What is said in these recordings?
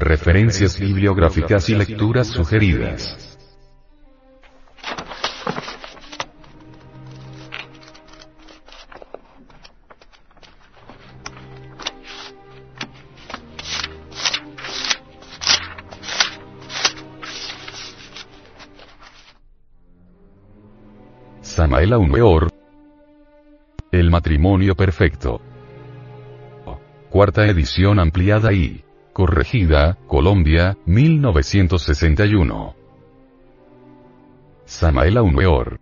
Referencias bibliográficas y lecturas sugeridas. Samael Weor. El matrimonio perfecto. Cuarta edición ampliada y corregida, Colombia, 1961. Samael Weor.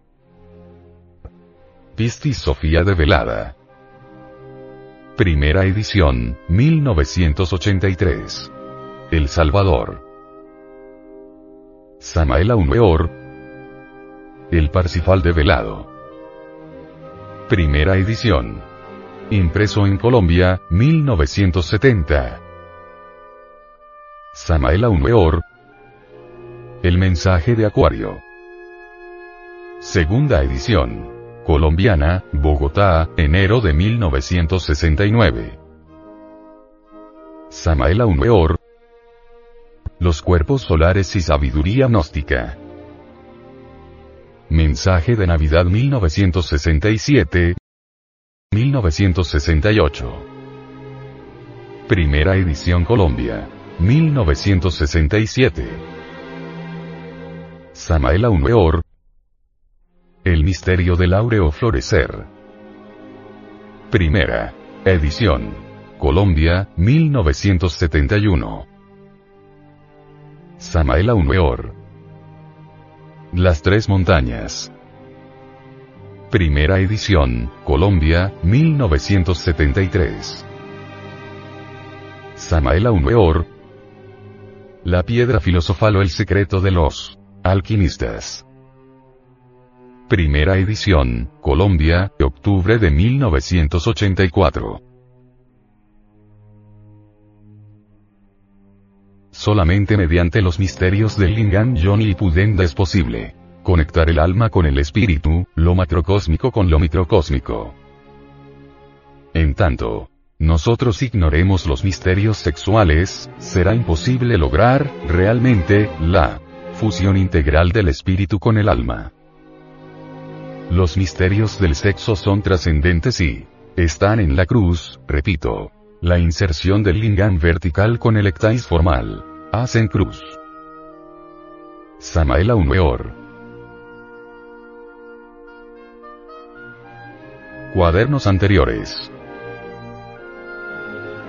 Pisti Sofía de Velada. Primera edición, 1983. El Salvador. Samael Weor. El Parsifal de Velado. Primera edición. Impreso en Colombia, 1970. Samael Weor. El mensaje de Acuario. Segunda edición. Colombiana, Bogotá, enero de 1969. Samael Weor. Los cuerpos solares y sabiduría gnóstica. Mensaje de Navidad 1967. 1968. Primera edición Colombia. 1967. Samael Weor. El misterio del áureo florecer. Primera edición. Colombia, 1971. Samael Weor. Las Tres Montañas. Primera edición, Colombia, 1973. Samael Weor. La piedra filosofal o el secreto de los alquimistas. Primera edición, Colombia, octubre de 1984. Solamente mediante los misterios del Lingam Johnny y Pudenda es posible conectar el alma con el espíritu, lo macrocósmico con lo microcósmico. En tanto, nosotros ignoremos los misterios sexuales, será imposible lograr, realmente, la fusión integral del espíritu con el alma. Los misterios del sexo son trascendentes y están en la cruz, repito. La inserción del lingam vertical con el ectais formal. Hacen cruz. Samael Weor. Cuadernos anteriores.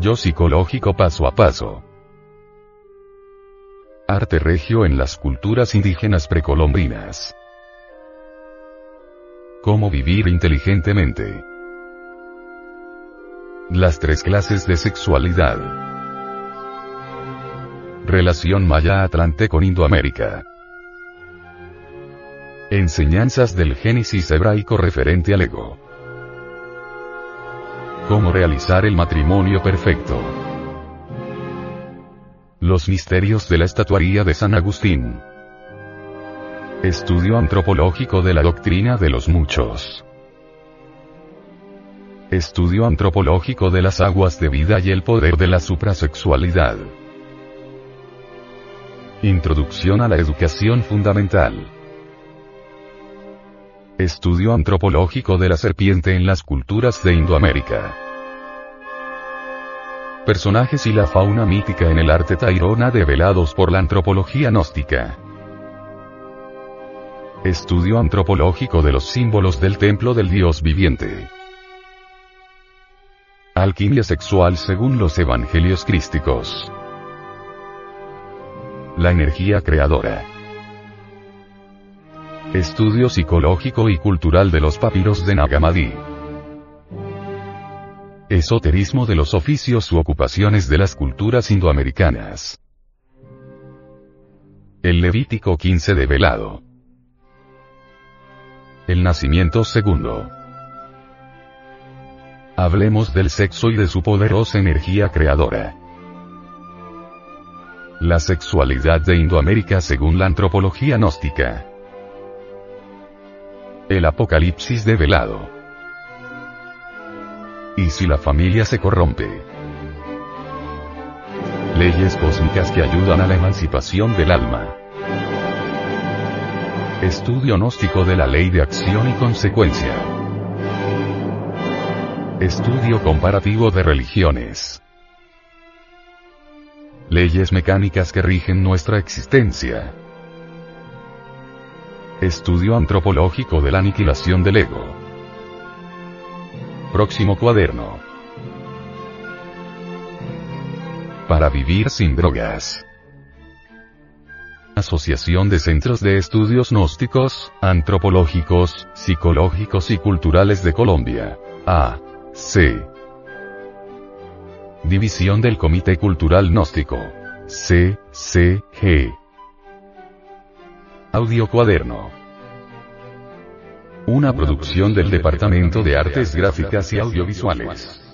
Yo psicológico paso a paso. Arte regio en las culturas indígenas precolombinas. Cómo vivir inteligentemente. Las tres clases de sexualidad. Relación Maya-Atlante con Indoamérica. Enseñanzas del Génesis hebraico referente al ego. Cómo realizar el matrimonio perfecto. Los misterios de la estatuaría de San Agustín. Estudio antropológico de la doctrina de los muchos. Estudio antropológico de las aguas de vida y el poder de la suprasexualidad. Introducción a la educación fundamental. Estudio antropológico de la serpiente en las culturas de Indoamérica. Personajes y la fauna mítica en el arte tairona develados por la antropología gnóstica. Estudio antropológico de los símbolos del templo del Dios viviente. Alquimia sexual según los evangelios crísticos. La energía creadora. Estudio psicológico y cultural de los papiros de Nagamadi. Esoterismo de los oficios u ocupaciones de las culturas indoamericanas. El Levítico 15 develado. El nacimiento segundo. Hablemos del sexo y de su poderosa energía creadora. La sexualidad de Indoamérica según la antropología gnóstica. El apocalipsis develado. ¿Y si la familia se corrompe? Leyes cósmicas que ayudan a la emancipación del alma. Estudio gnóstico de la ley de acción y consecuencia. Estudio comparativo de religiones. Leyes mecánicas que rigen nuestra existencia. Estudio antropológico de la aniquilación del ego. Próximo cuaderno. Para vivir sin drogas. Asociación de Centros de Estudios Gnósticos, Antropológicos, Psicológicos y Culturales de Colombia. A. C. División del Comité Cultural Gnóstico. C. C. Audio Cuaderno. Una producción del Departamento de Artes Gráficas y Audiovisuales.